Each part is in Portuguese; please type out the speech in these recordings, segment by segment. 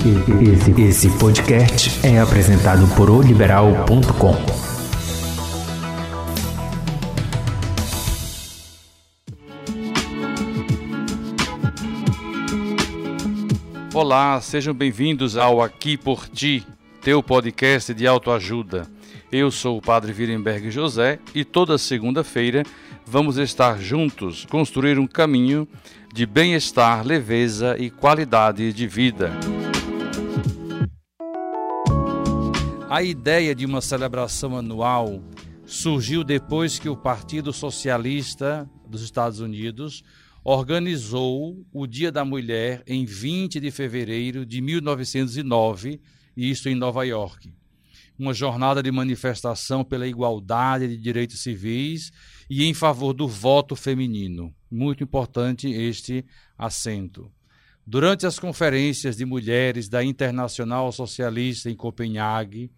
Esse, esse podcast é apresentado por oliberal.com. Olá, sejam bem-vindos ao Aqui por Ti, teu podcast de autoajuda. Eu sou o Padre Virenberg José e toda segunda-feira vamos estar juntos construir um caminho de bem-estar, leveza e qualidade de vida. A ideia de uma celebração anual surgiu depois que o Partido Socialista dos Estados Unidos organizou o Dia da Mulher em 20 de fevereiro de 1909, e isso em Nova York. Uma jornada de manifestação pela igualdade de direitos civis e em favor do voto feminino. Muito importante este assento. Durante as conferências de mulheres da Internacional Socialista em Copenhague,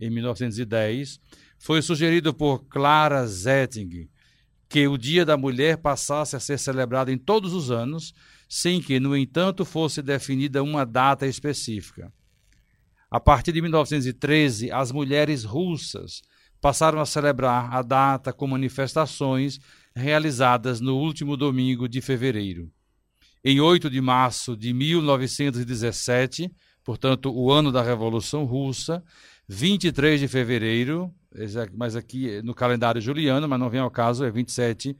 em 1910, foi sugerido por Clara Zetting que o Dia da Mulher passasse a ser celebrado em todos os anos, sem que, no entanto, fosse definida uma data específica. A partir de 1913, as mulheres russas passaram a celebrar a data com manifestações realizadas no último domingo de fevereiro. Em 8 de março de 1917, portanto, o ano da Revolução Russa, 23 de fevereiro, mas aqui no calendário juliano, mas não vem ao caso, é 27,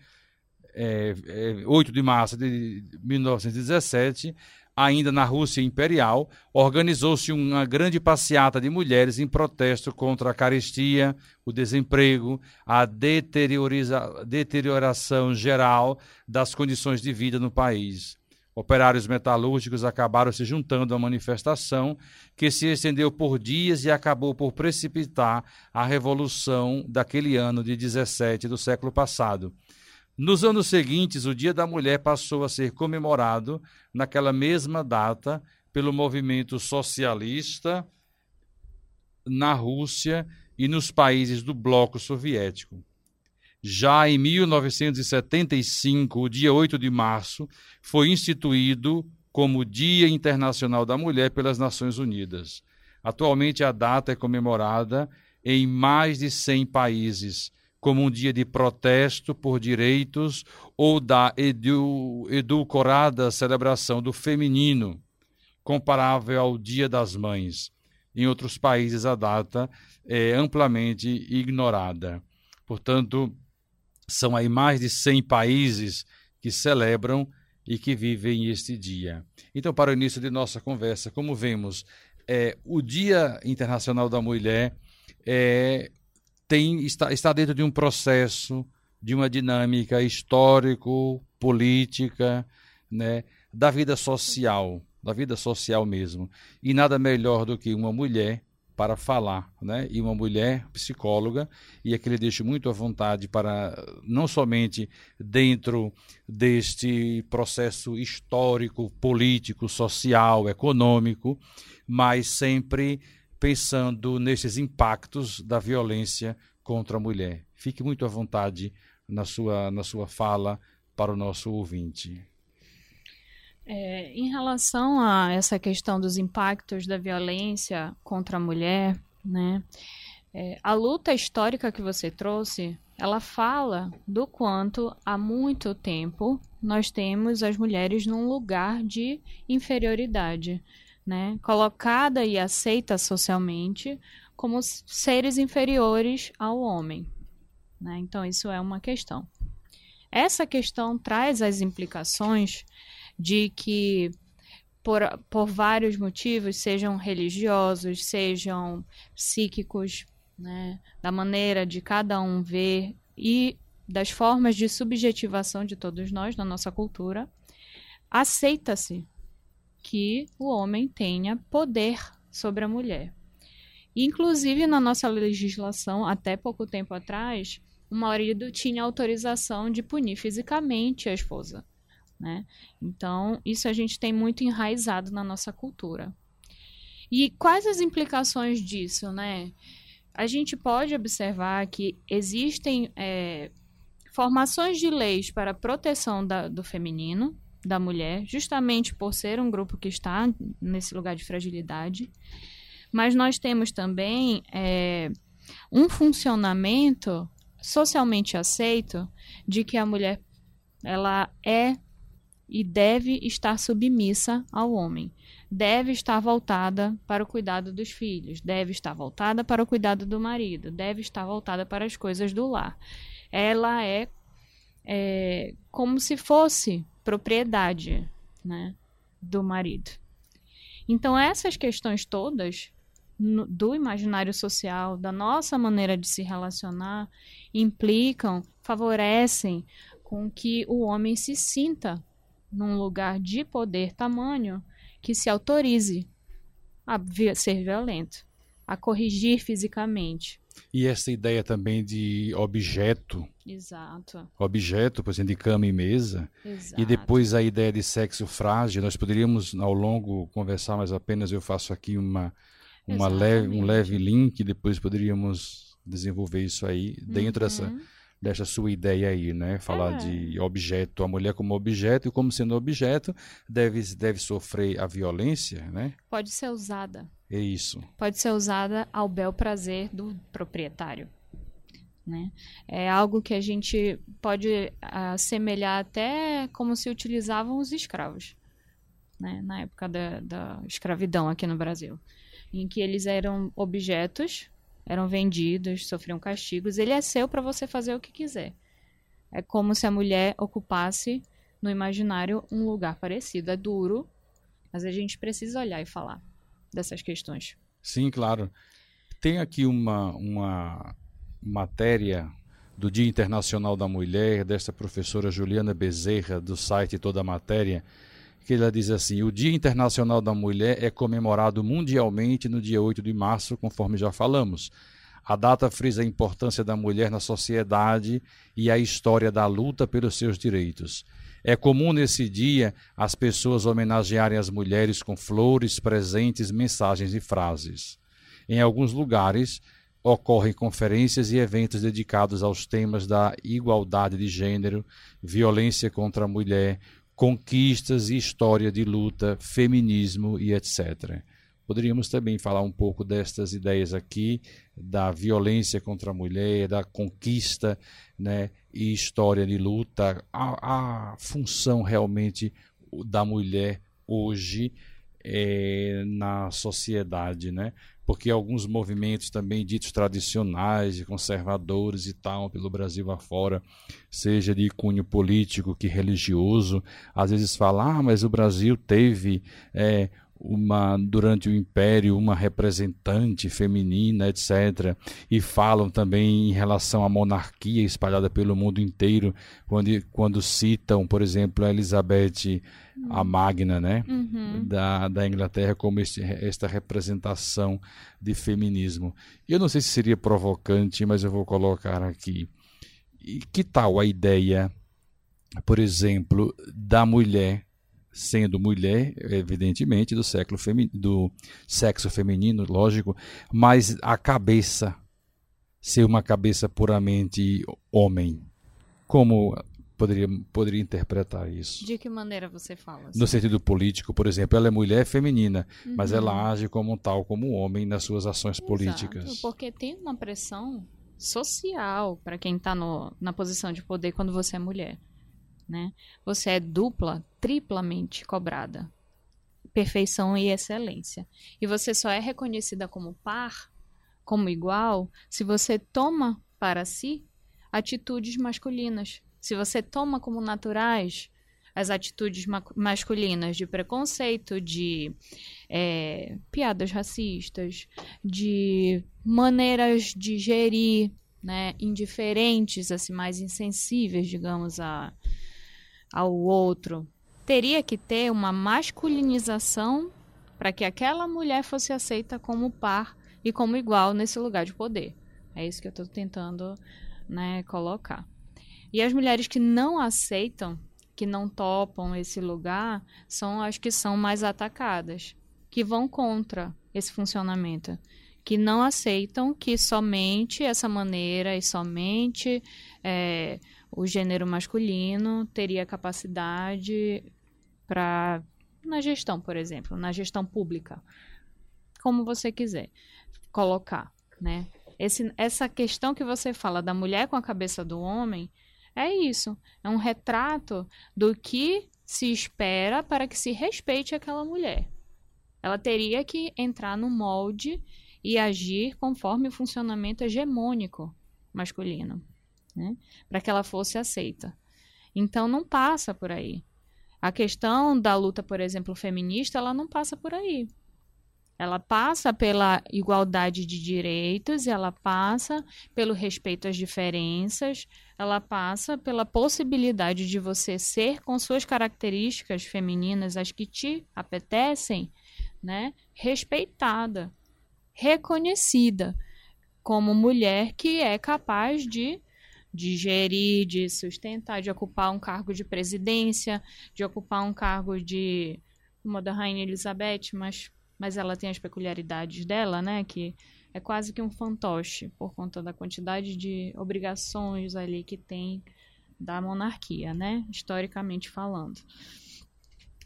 é, é 8 de março de 1917, ainda na Rússia Imperial, organizou-se uma grande passeata de mulheres em protesto contra a carestia, o desemprego, a deterioração geral das condições de vida no país. Operários metalúrgicos acabaram se juntando à manifestação, que se estendeu por dias e acabou por precipitar a revolução daquele ano de 17 do século passado. Nos anos seguintes, o Dia da Mulher passou a ser comemorado naquela mesma data pelo movimento socialista na Rússia e nos países do bloco soviético. Já em 1975, o dia 8 de março, foi instituído como Dia Internacional da Mulher pelas Nações Unidas. Atualmente, a data é comemorada em mais de 100 países, como um dia de protesto por direitos ou da edu, edulcorada celebração do feminino, comparável ao Dia das Mães. Em outros países, a data é amplamente ignorada. Portanto, são aí mais de 100 países que celebram e que vivem este dia. Então, para o início de nossa conversa, como vemos, é, o Dia Internacional da Mulher é, tem, está, está dentro de um processo, de uma dinâmica histórico, política, né, da vida social, da vida social mesmo. E nada melhor do que uma mulher para falar, né? E uma mulher psicóloga, e aqui lhe deixo muito à vontade para, não somente dentro deste processo histórico, político, social, econômico, mas sempre pensando nesses impactos da violência contra a mulher. Fique muito à vontade na sua, na sua fala para o nosso ouvinte. É, em relação a essa questão dos impactos da violência contra a mulher, né, é, a luta histórica que você trouxe, ela fala do quanto há muito tempo nós temos as mulheres num lugar de inferioridade né, colocada e aceita socialmente como seres inferiores ao homem. Né? Então, isso é uma questão. Essa questão traz as implicações de que, por, por vários motivos, sejam religiosos, sejam psíquicos, né, da maneira de cada um ver e das formas de subjetivação de todos nós na nossa cultura, aceita-se que o homem tenha poder sobre a mulher. Inclusive, na nossa legislação, até pouco tempo atrás, o marido tinha autorização de punir fisicamente a esposa. Né? Então, isso a gente tem muito enraizado na nossa cultura. E quais as implicações disso? Né? A gente pode observar que existem é, formações de leis para proteção da, do feminino, da mulher, justamente por ser um grupo que está nesse lugar de fragilidade. Mas nós temos também é, um funcionamento socialmente aceito de que a mulher ela é e deve estar submissa ao homem. Deve estar voltada para o cuidado dos filhos, deve estar voltada para o cuidado do marido, deve estar voltada para as coisas do lar. Ela é, é como se fosse propriedade né, do marido. Então, essas questões todas no, do imaginário social, da nossa maneira de se relacionar, implicam, favorecem com que o homem se sinta num lugar de poder tamanho que se autorize a ser violento, a corrigir fisicamente. E essa ideia também de objeto. Exato. Objeto, por exemplo, de cama e mesa. Exato. E depois a ideia de sexo frágil. Nós poderíamos, ao longo, conversar, mas apenas eu faço aqui uma, uma leve, um leve link. Depois poderíamos desenvolver isso aí dentro uhum. dessa dessa sua ideia aí, né? Falar é. de objeto, a mulher como objeto e como sendo objeto deve, deve sofrer a violência, né? Pode ser usada. É isso. Pode ser usada ao bel prazer do proprietário. Né? É algo que a gente pode assemelhar até como se utilizavam os escravos, né? na época da, da escravidão aqui no Brasil, em que eles eram objetos eram vendidos, sofriam castigos. Ele é seu para você fazer o que quiser. É como se a mulher ocupasse no imaginário um lugar parecido. É duro, mas a gente precisa olhar e falar dessas questões. Sim, claro. Tem aqui uma, uma matéria do Dia Internacional da Mulher, dessa professora Juliana Bezerra, do site Toda Matéria, que ela diz assim: o Dia Internacional da Mulher é comemorado mundialmente no dia 8 de março, conforme já falamos. A data frisa a importância da mulher na sociedade e a história da luta pelos seus direitos. É comum nesse dia as pessoas homenagearem as mulheres com flores, presentes, mensagens e frases. Em alguns lugares, ocorrem conferências e eventos dedicados aos temas da igualdade de gênero, violência contra a mulher, conquistas e história de luta, feminismo e etc. Poderíamos também falar um pouco destas ideias aqui, da violência contra a mulher, da conquista né, e história de luta, a, a função realmente da mulher hoje é, na sociedade, né? Porque alguns movimentos também ditos tradicionais e conservadores e tal, pelo Brasil afora, seja de cunho político que religioso, às vezes falam, ah, mas o Brasil teve é, uma durante o império uma representante feminina, etc. E falam também em relação à monarquia espalhada pelo mundo inteiro, quando, quando citam, por exemplo, a Elizabeth a Magna, né, uhum. da, da Inglaterra como este, esta representação de feminismo. Eu não sei se seria provocante, mas eu vou colocar aqui. E que tal a ideia, por exemplo, da mulher sendo mulher, evidentemente, do século do sexo feminino, lógico, mas a cabeça ser uma cabeça puramente homem. Como poderia, poderia interpretar isso. De que maneira você fala? Assim? No sentido político, por exemplo, ela é mulher feminina, uhum. mas ela age como tal, como homem nas suas ações Exato, políticas. Porque tem uma pressão social para quem está na posição de poder quando você é mulher. Né? Você é dupla, triplamente cobrada. Perfeição e excelência. E você só é reconhecida como par, como igual, se você toma para si atitudes masculinas, se você toma como naturais as atitudes ma masculinas de preconceito, de é, piadas racistas, de maneiras de gerir, né, indiferentes, assim, mais insensíveis, digamos, a, ao outro, teria que ter uma masculinização para que aquela mulher fosse aceita como par e como igual nesse lugar de poder. É isso que eu estou tentando né, colocar. E as mulheres que não aceitam, que não topam esse lugar, são as que são mais atacadas, que vão contra esse funcionamento, que não aceitam que somente essa maneira e somente é, o gênero masculino teria capacidade para na gestão, por exemplo, na gestão pública, como você quiser colocar, né? Esse, essa questão que você fala da mulher com a cabeça do homem é isso, é um retrato do que se espera para que se respeite aquela mulher. Ela teria que entrar no molde e agir conforme o funcionamento hegemônico masculino, né? para que ela fosse aceita. Então não passa por aí. A questão da luta, por exemplo, feminista, ela não passa por aí. Ela passa pela igualdade de direitos, ela passa pelo respeito às diferenças, ela passa pela possibilidade de você ser com suas características femininas, as que te apetecem, né, respeitada, reconhecida como mulher que é capaz de de gerir, de sustentar, de ocupar um cargo de presidência, de ocupar um cargo de uma da rainha Elizabeth, mas mas ela tem as peculiaridades dela, né, que é quase que um fantoche por conta da quantidade de obrigações ali que tem da monarquia, né, historicamente falando.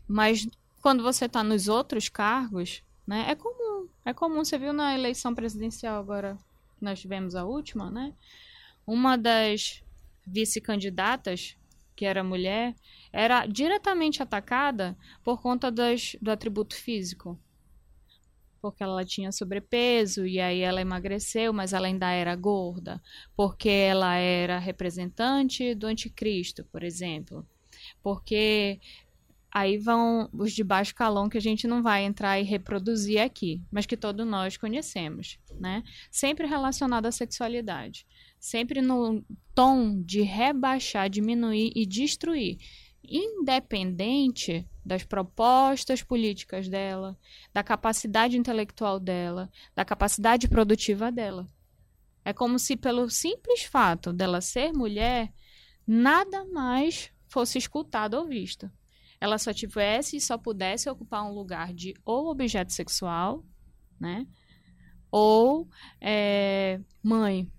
Mas quando você está nos outros cargos, né, é comum, é comum. Você viu na eleição presidencial agora que nós tivemos a última, né? Uma das vice-candidatas, que era mulher, era diretamente atacada por conta das, do atributo físico. Porque ela tinha sobrepeso e aí ela emagreceu, mas ela ainda era gorda. Porque ela era representante do anticristo, por exemplo. Porque aí vão os de baixo calão que a gente não vai entrar e reproduzir aqui, mas que todos nós conhecemos, né? Sempre relacionado à sexualidade sempre no tom de rebaixar, diminuir e destruir, independente das propostas políticas dela, da capacidade intelectual dela, da capacidade produtiva dela. É como se, pelo simples fato dela ser mulher, nada mais fosse escutado ou visto. Ela só tivesse e só pudesse ocupar um lugar de ou objeto sexual, né? Ou é, mãe,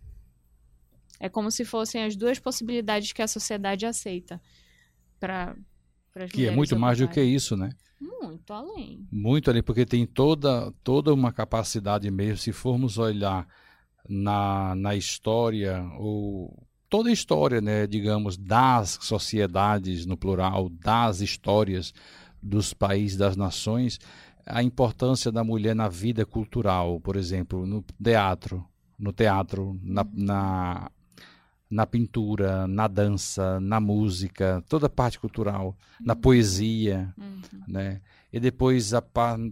é como se fossem as duas possibilidades que a sociedade aceita para que é muito mais do que isso, né? Muito além. Muito além, porque tem toda, toda uma capacidade mesmo, se formos olhar na, na história, ou toda a história, né, digamos, das sociedades, no plural, das histórias dos países, das nações, a importância da mulher na vida cultural, por exemplo, no teatro, no teatro, na, uhum. na na pintura, na dança, na música, toda a parte cultural, uhum. na poesia, uhum. né? E depois a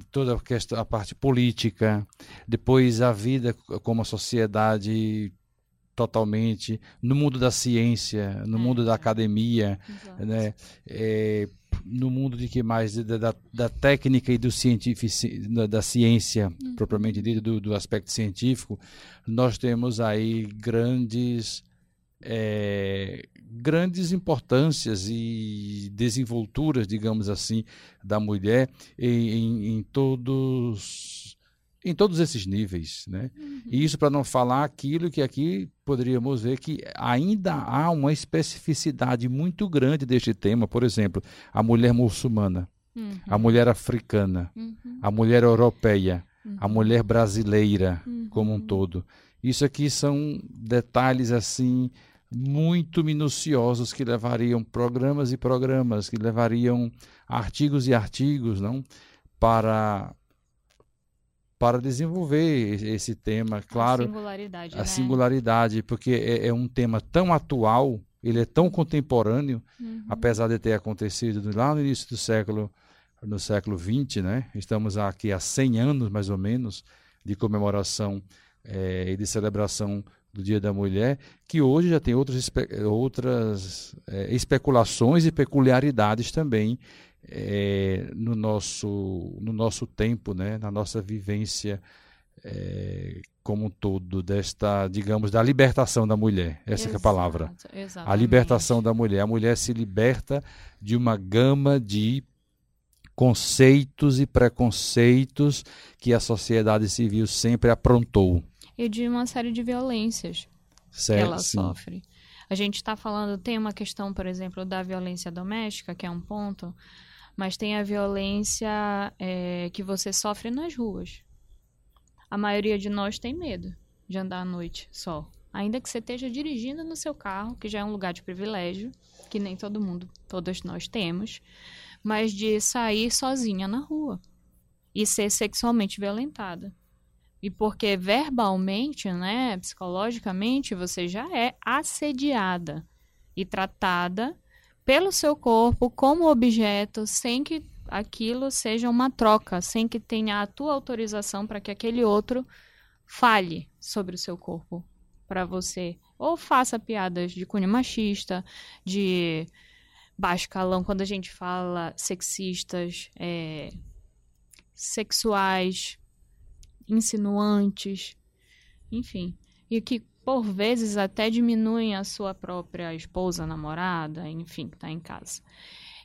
toda a, questão, a parte política, depois a vida como a sociedade totalmente no mundo da ciência, no é, mundo da academia, exato. né? É, no mundo de que mais da, da, da técnica e do científico da, da ciência uhum. propriamente dita do, do aspecto científico, nós temos aí grandes é, grandes importâncias e desenvolturas, digamos assim, da mulher em, em, em todos em todos esses níveis, né? Uhum. E isso para não falar aquilo que aqui poderíamos ver que ainda há uma especificidade muito grande deste tema, por exemplo, a mulher muçulmana, uhum. a mulher africana, uhum. a mulher europeia, a uhum. mulher brasileira como um uhum. todo. Isso aqui são detalhes assim muito minuciosos que levariam programas e programas, que levariam artigos e artigos, não, para para desenvolver esse tema, claro, a singularidade, a né? singularidade porque é, é, um tema tão atual, ele é tão contemporâneo, uhum. apesar de ter acontecido lá no início do século no século 20, né? Estamos aqui há 100 anos mais ou menos de comemoração é, e de celebração do Dia da Mulher, que hoje já tem outras, outras é, especulações e peculiaridades também é, no, nosso, no nosso tempo, né, na nossa vivência é, como um todo, desta, digamos, da libertação da mulher. Essa Exato, é a palavra. Exatamente. A libertação da mulher. A mulher se liberta de uma gama de conceitos e preconceitos que a sociedade civil sempre aprontou e de uma série de violências certo, que ela sim. sofre. A gente está falando, tem uma questão, por exemplo, da violência doméstica, que é um ponto, mas tem a violência é, que você sofre nas ruas. A maioria de nós tem medo de andar à noite só. Ainda que você esteja dirigindo no seu carro, que já é um lugar de privilégio, que nem todo mundo, todas nós temos, mas de sair sozinha na rua e ser sexualmente violentada. E porque verbalmente, né, psicologicamente, você já é assediada e tratada pelo seu corpo como objeto, sem que aquilo seja uma troca, sem que tenha a tua autorização para que aquele outro fale sobre o seu corpo para você. Ou faça piadas de cunho machista, de baixo calão, quando a gente fala sexistas, é, sexuais, insinuantes, enfim. E que por vezes até diminuem a sua própria esposa, namorada, enfim, que está em casa.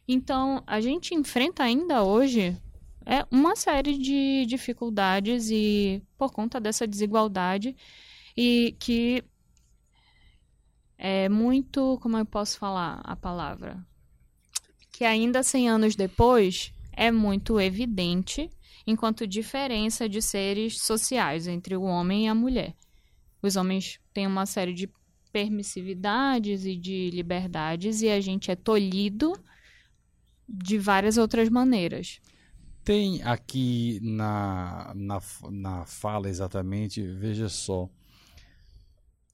Então, a gente enfrenta ainda hoje é uma série de dificuldades e por conta dessa desigualdade e que é muito, como eu posso falar a palavra, que ainda 100 anos depois é muito evidente enquanto diferença de seres sociais entre o homem e a mulher. Os homens têm uma série de permissividades e de liberdades e a gente é tolhido de várias outras maneiras. Tem aqui na, na, na fala exatamente, veja só,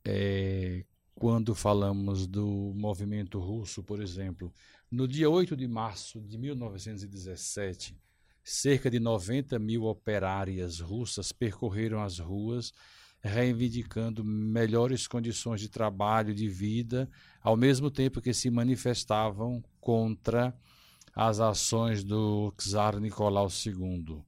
é, quando falamos do movimento russo, por exemplo, no dia 8 de março de 1917, cerca de 90 mil operárias russas percorreram as ruas reivindicando melhores condições de trabalho e de vida, ao mesmo tempo que se manifestavam contra as ações do czar Nicolau II.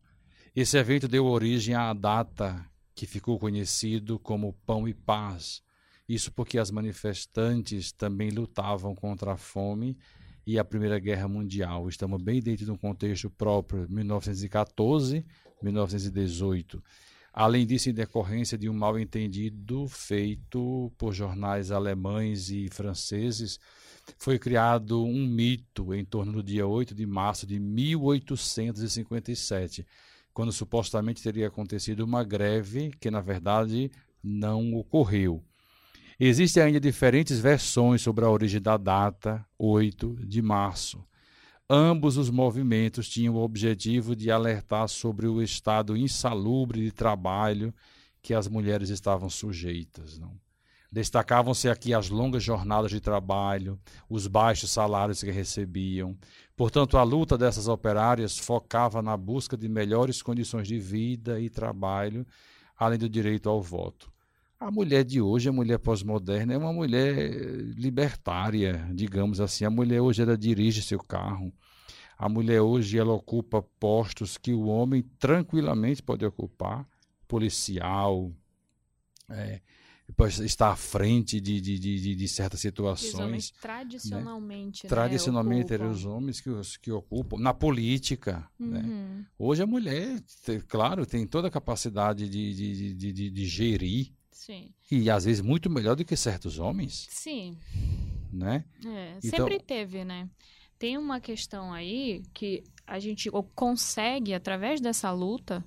Esse evento deu origem à data que ficou conhecido como Pão e Paz. Isso porque as manifestantes também lutavam contra a fome e a Primeira Guerra Mundial. Estamos bem dentro de um contexto próprio, 1914, 1918. Além disso, em decorrência de um mal-entendido feito por jornais alemães e franceses, foi criado um mito em torno do dia 8 de março de 1857, quando supostamente teria acontecido uma greve que, na verdade, não ocorreu. Existem ainda diferentes versões sobre a origem da data, 8 de março. Ambos os movimentos tinham o objetivo de alertar sobre o estado insalubre de trabalho que as mulheres estavam sujeitas. Não? Destacavam-se aqui as longas jornadas de trabalho, os baixos salários que recebiam. Portanto, a luta dessas operárias focava na busca de melhores condições de vida e trabalho, além do direito ao voto. A mulher de hoje, a mulher pós-moderna, é uma mulher libertária, digamos assim. A mulher hoje ela dirige seu carro. A mulher hoje ela ocupa postos que o homem tranquilamente pode ocupar, policial, é, está à frente de, de, de, de certas situações. Né? tradicionalmente. Né? Tradicionalmente eram os homens que, os, que ocupam, na política. Né? Uhum. Né? Hoje a mulher, claro, tem toda a capacidade de, de, de, de, de gerir Sim. E às vezes muito melhor do que certos homens. Sim. Né? É, então... Sempre teve, né? Tem uma questão aí que a gente consegue, através dessa luta,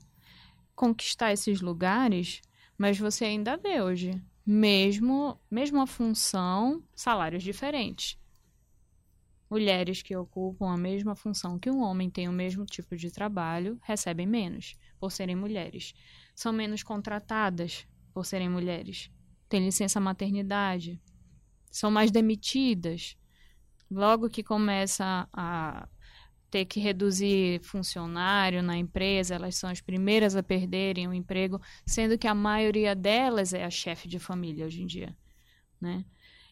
conquistar esses lugares, mas você ainda vê hoje, mesmo mesma função, salários diferentes. Mulheres que ocupam a mesma função que um homem tem o mesmo tipo de trabalho recebem menos por serem mulheres. São menos contratadas por serem mulheres. Têm licença maternidade. São mais demitidas. Logo que começa a ter que reduzir funcionário na empresa, elas são as primeiras a perderem o emprego, sendo que a maioria delas é a chefe de família hoje em dia, né?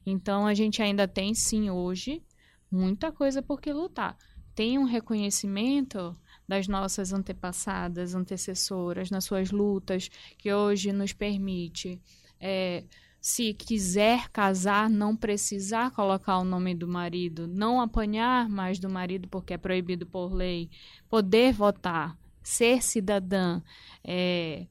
Então a gente ainda tem sim hoje muita coisa por que lutar. Tem um reconhecimento das nossas antepassadas, antecessoras, nas suas lutas, que hoje nos permite, é, se quiser casar, não precisar colocar o nome do marido, não apanhar mais do marido porque é proibido por lei, poder votar, ser cidadã. É,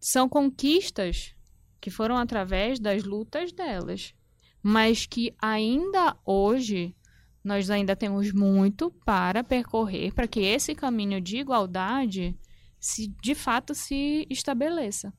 são conquistas que foram através das lutas delas, mas que ainda hoje Nós ainda temos muito para percorrer para que esse caminho de igualdade se de fato se estabeleça.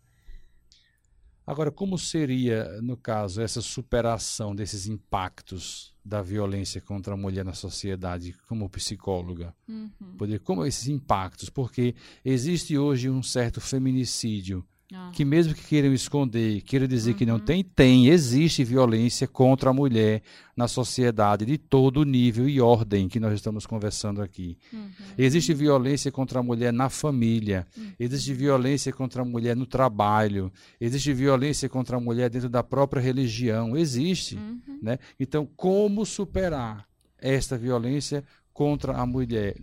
Agora, como seria, no caso, essa superação desses impactos da violência contra a mulher na sociedade, como psicóloga? Uhum. Poder, como esses impactos? Porque existe hoje um certo feminicídio ah. Que mesmo que queiram esconder, queiram dizer uhum. que não uhum. tem, tem, existe violência contra a mulher na sociedade de todo nível e ordem que nós estamos conversando aqui. Uhum. Existe violência contra a mulher na família, uhum. existe violência contra a mulher no trabalho, existe violência contra a mulher dentro da própria religião, existe, uhum. né? Então, como superar esta violência contra a mulher.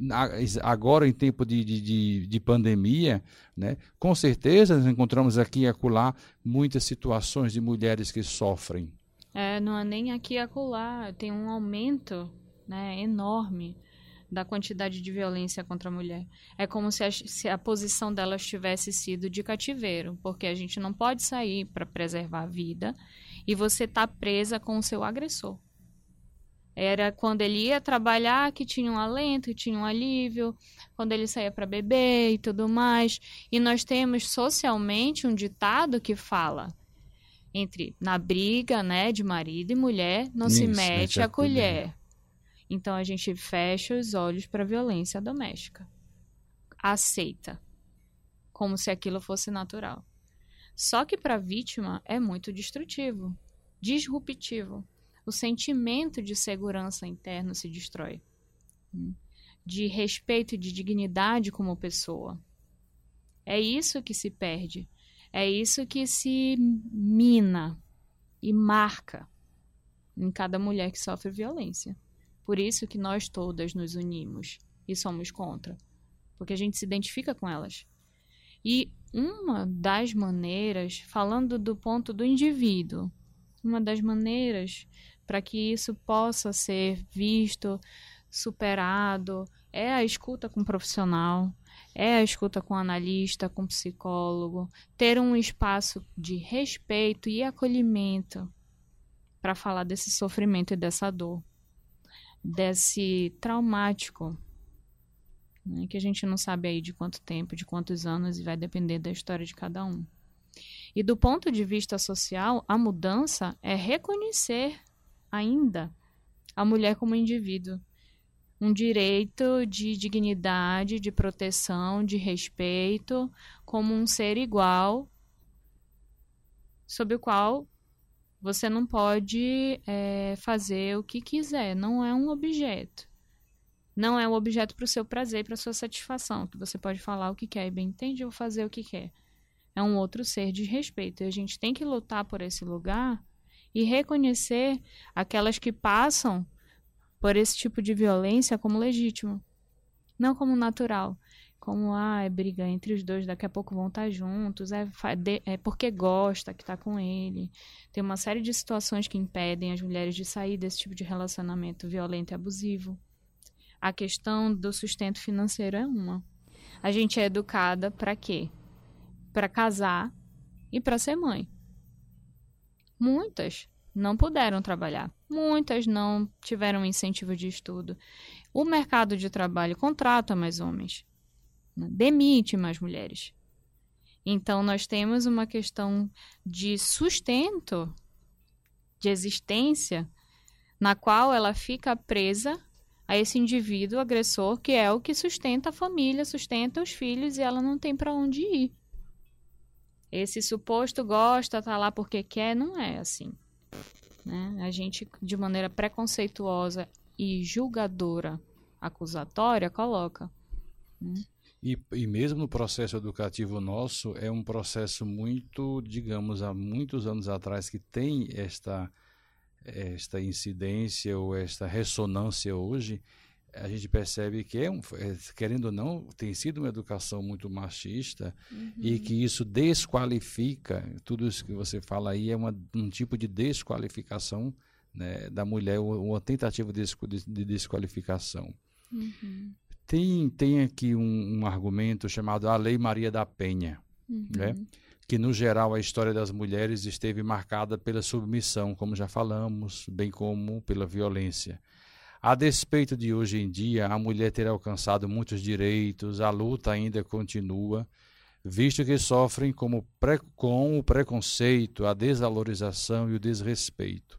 Agora, em tempo de, de, de, pandemia, né, com certeza nós encontramos aqui e acolá muitas situações de mulheres que sofrem. É, não é nem aqui e acolá, tem um aumento né, enorme da quantidade de violência contra a mulher. É como se a, se a posição delas tivesse sido de cativeiro, porque a gente não pode sair para preservar a vida e você está presa com o seu agressor. Era quando ele ia trabalhar que tinha um alento, que tinha um alívio, quando ele saía para beber e tudo mais. E nós temos socialmente um ditado que fala entre na briga, né, de marido e mulher, não Isso, se mete a colher. colher. Então a gente fecha os olhos para a violência doméstica. Aceita. Como se aquilo fosse natural. Só que para a vítima é muito destrutivo, disruptivo o sentimento de segurança interno se destrói. Hum. De respeito e de dignidade como pessoa. É isso que se perde. É isso que se mina e marca em cada mulher que sofre violência. Por isso que nós todas nos unimos e somos contra. Porque a gente se identifica com elas. E uma das maneiras, falando do ponto do indivíduo, uma das maneiras para que isso possa ser visto, superado, é a escuta com o profissional, é a escuta com o analista, com o psicólogo, ter um espaço de respeito e acolhimento para falar desse sofrimento e dessa dor, desse traumático, né, que a gente não sabe aí de quanto tempo, de quantos anos e vai depender da história de cada um. E do ponto de vista social, a mudança é reconhecer ainda a mulher como indivíduo. Um direito de dignidade, de proteção, de respeito, como um ser igual, sob o qual você não pode é, fazer o que quiser, não é um objeto. Não é um objeto para o seu prazer e para sua satisfação, que você pode falar o que quer e bem entende, vou fazer o que quer. É um outro ser de respeito. E a gente tem que lutar por esse lugar e reconhecer aquelas que passam por esse tipo de violência como legítimo, não como natural. Como, ah, é briga entre os dois, daqui a pouco vão estar juntos, é, é porque gosta que está com ele. Tem uma série de situações que impedem as mulheres de sair desse tipo de relacionamento violento e abusivo. A questão do sustento financeiro é uma. A gente é educada para quê? Para casar e para ser mãe. Muitas não puderam trabalhar. Muitas não tiveram incentivo de estudo. O mercado de trabalho contrata mais homens, né? demite mais mulheres. Então, nós temos uma questão de sustento, de existência, na qual ela fica presa a esse indivíduo agressor, que é o que sustenta a família, sustenta os filhos, e ela não tem para onde ir. Esse suposto gosta, tá lá porque quer, não é assim. Né? A gente, de maneira preconceituosa e julgadora, acusatória, coloca. Né? E, e mesmo no processo educativo nosso, é um processo muito, digamos, há muitos anos atrás que tem esta, esta incidência ou esta ressonância hoje, a gente percebe que, é um, é, querendo ou não, tem sido uma educação muito machista uhum. e que isso desqualifica, tudo isso que você fala aí é uma, um tipo de desqualificação né, da mulher, uma tentativa de, de desqualificação. Uhum. Tem, tem aqui um, um, argumento chamado a Lei Maria da Penha, uhum. né? que no geral a história das mulheres esteve marcada pela submissão, como já falamos, bem como pela violência. A despeito de hoje em dia a mulher ter alcançado muitos direitos, a luta ainda continua, visto que sofrem como com o preconceito, a desvalorização e o desrespeito.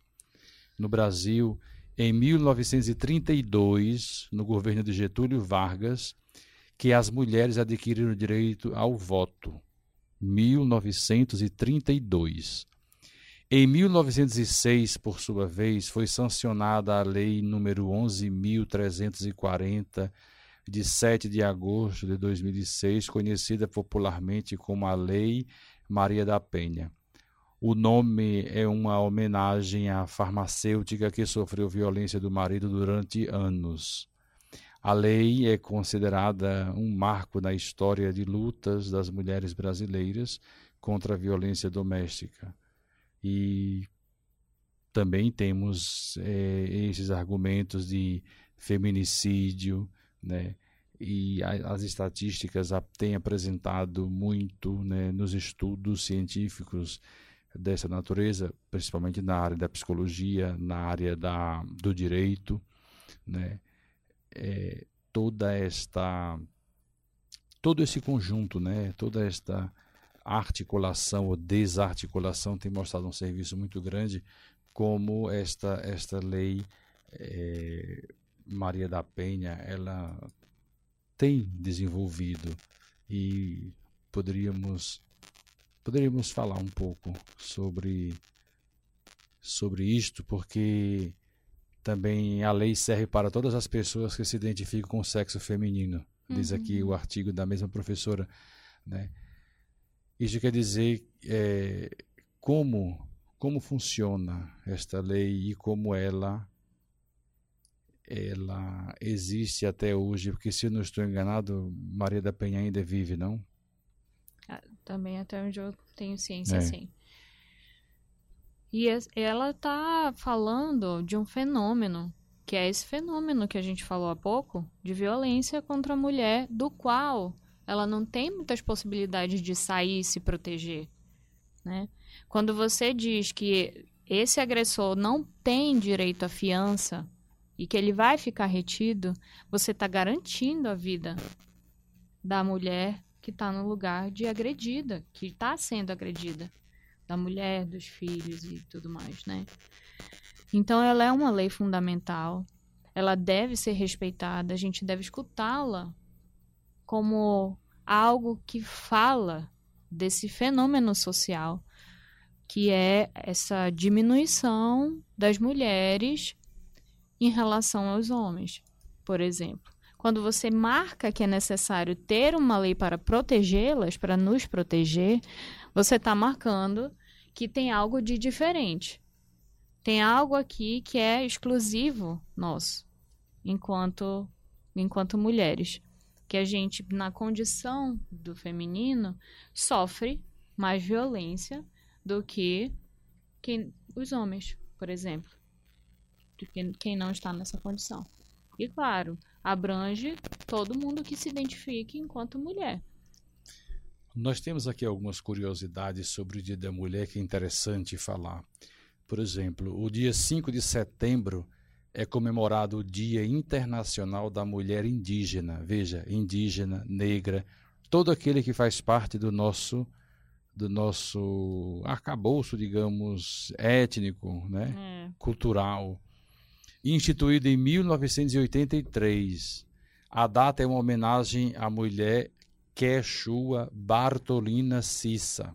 No Brasil, em 1932, no governo de Getúlio Vargas, que as mulheres adquiriram o direito ao voto. 1932. Em 1906, por sua vez, foi sancionada a Lei número 11.340, de 7 de agosto de 2006, conhecida popularmente como a Lei Maria da Penha. O nome é uma homenagem à farmacêutica que sofreu violência do marido durante anos. A lei é considerada um marco na história de lutas das mulheres brasileiras contra a violência doméstica e também temos é, esses argumentos de feminicídio, né? E as estatísticas têm apresentado muito né, nos estudos científicos dessa natureza, principalmente na área da psicologia, na área da, do direito, né? É, toda esta todo esse conjunto, né? Toda esta articulação ou desarticulação tem mostrado um serviço muito grande, como esta, esta lei é, Maria da Penha, ela tem desenvolvido e poderíamos poderíamos falar um pouco sobre sobre isto, porque também a lei serve para todas as pessoas que se identificam com o sexo feminino. Diz aqui uhum. o artigo da mesma professora, né? Isso quer dizer é, como, como funciona esta lei e como ela, ela existe até hoje, porque se eu não estou enganado, Maria da Penha ainda vive, não? Ah, também até onde eu tenho ciência, é. sim. E ela está falando de um fenômeno, que é esse fenômeno que a gente falou há pouco, de violência contra a mulher, do qual ela não tem muitas possibilidades de sair e se proteger, né? Quando você diz que esse agressor não tem direito à fiança e que ele vai ficar retido, você está garantindo a vida da mulher que está no lugar de agredida, que está sendo agredida, da mulher, dos filhos e tudo mais, né? Então, ela é uma lei fundamental, ela deve ser respeitada, a gente deve escutá-la como algo que fala desse fenômeno social, que é essa diminuição das mulheres em relação aos homens, por exemplo. Quando você marca que é necessário ter uma lei para protegê-las, para nos proteger, você está marcando que tem algo de diferente. Tem algo aqui que é exclusivo nosso, enquanto, enquanto mulheres que a gente, na condição do feminino, sofre mais violência do que quem, os homens, por exemplo. Do que quem não está nessa condição. E claro, abrange todo mundo que se identifique enquanto mulher. Nós temos aqui algumas curiosidades sobre o Dia da Mulher que é interessante falar. Por exemplo, o dia 5 de setembro é comemorado o Dia Internacional da Mulher Indígena. Veja, indígena, negra, todo aquele que faz parte do nosso do nosso arcabouço, digamos, étnico, né? É. cultural. Instituído em 1983. A data é uma homenagem à mulher Quechua Bartolina Cissa,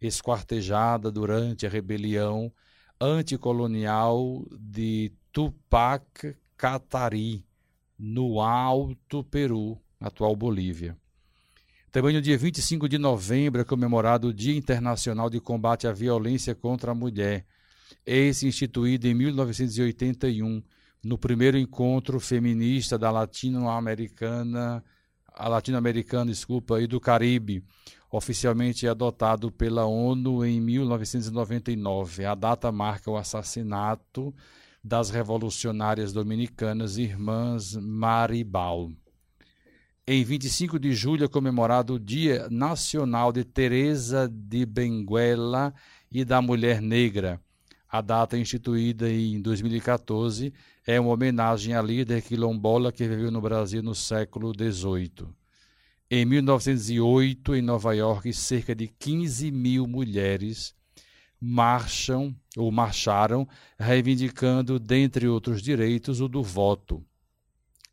esquartejada durante a rebelião anticolonial de Tupac Katari, no Alto Peru, atual Bolívia. Também no dia 25 de novembro é comemorado o Dia Internacional de Combate à Violência contra a Mulher, esse instituído em 1981, no primeiro encontro feminista da latino-americana, a latino-americana, desculpa, e do Caribe, oficialmente adotado pela ONU em 1999. A data marca o assassinato das revolucionárias dominicanas Irmãs Maribal. Em 25 de julho é comemorado o Dia Nacional de Teresa de Benguela e da Mulher Negra. A data instituída em 2014 é uma homenagem à líder quilombola que viveu no Brasil no século XVIII. Em 1908, em Nova York, cerca de 15 mil mulheres marcham ou marcharam reivindicando, dentre outros direitos, o do voto.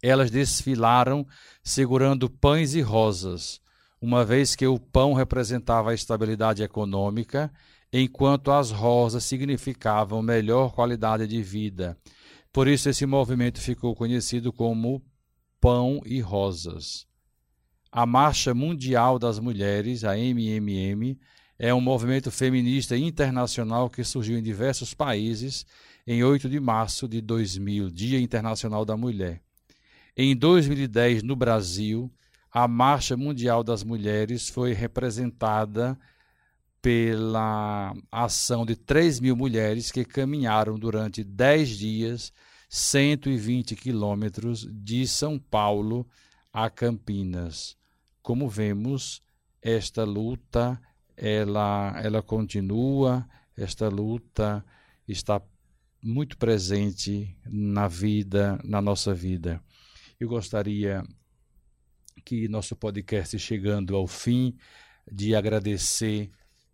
Elas desfilaram segurando pães e rosas, uma vez que o pão representava a estabilidade econômica, enquanto as rosas significavam melhor qualidade de vida. Por isso, esse movimento ficou conhecido como Pão e Rosas. A Marcha Mundial das Mulheres, a MMM, é um movimento feminista internacional que surgiu em diversos países em 8 de março de 2000, Dia Internacional da Mulher. Em 2010, no Brasil, a Marcha Mundial das Mulheres foi representada pela ação de 3 mil mulheres que caminharam durante 10 dias 120 quilômetros de São Paulo a Campinas. Como vemos, esta luta ela, ela continua, esta luta está muito presente na vida, na nossa vida. Eu gostaria que nosso podcast chegando ao fim de agradecer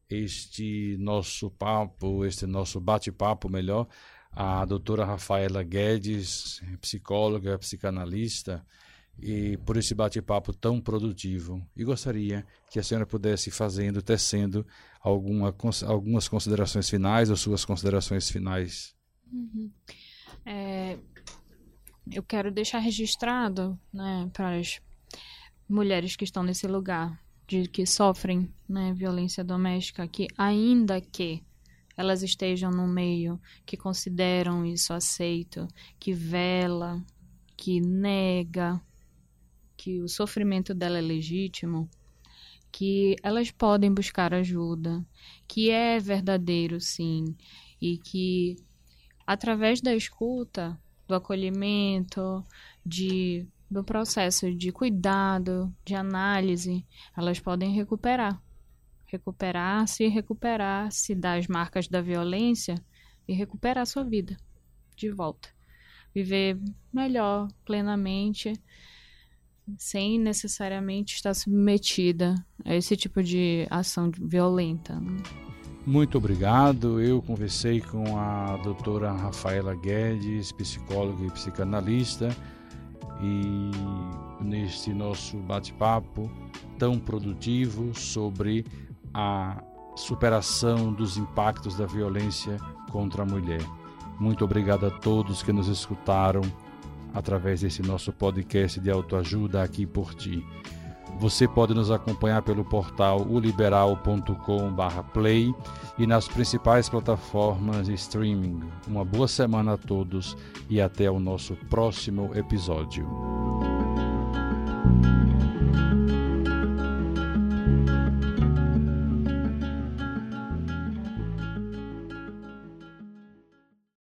este nosso papo, este nosso bate-papo melhor, a doutora Rafaela Guedes, psicóloga, psicanalista, e por esse bate-papo tão produtivo. E gostaria que a senhora pudesse fazendo, tecendo alguma, algumas considerações finais ou suas considerações finais. Uhum. É, eu quero deixar registrado né, para as mulheres que estão nesse lugar, de que sofrem né, violência doméstica, que ainda que elas estejam no meio que consideram isso aceito, que vela, que nega, que o sofrimento dela é legítimo, que elas podem buscar ajuda, que é verdadeiro sim, e que através da escuta, do acolhimento, de do processo de cuidado, de análise, elas podem recuperar. Recuperar-se recuperar-se das marcas da violência e recuperar sua vida de volta. Viver melhor, plenamente, sem necessariamente estar submetida a esse tipo de ação violenta. Muito obrigado. Eu conversei com a doutora Rafaela Guedes, psicóloga e psicanalista, e neste nosso bate-papo tão produtivo sobre a superação dos impactos da violência contra a mulher. Muito obrigado a todos que nos escutaram através desse nosso podcast de autoajuda aqui por ti. Você pode nos acompanhar pelo portal uliberal.com/play e nas principais plataformas de streaming. Uma boa semana a todos e até o nosso próximo episódio.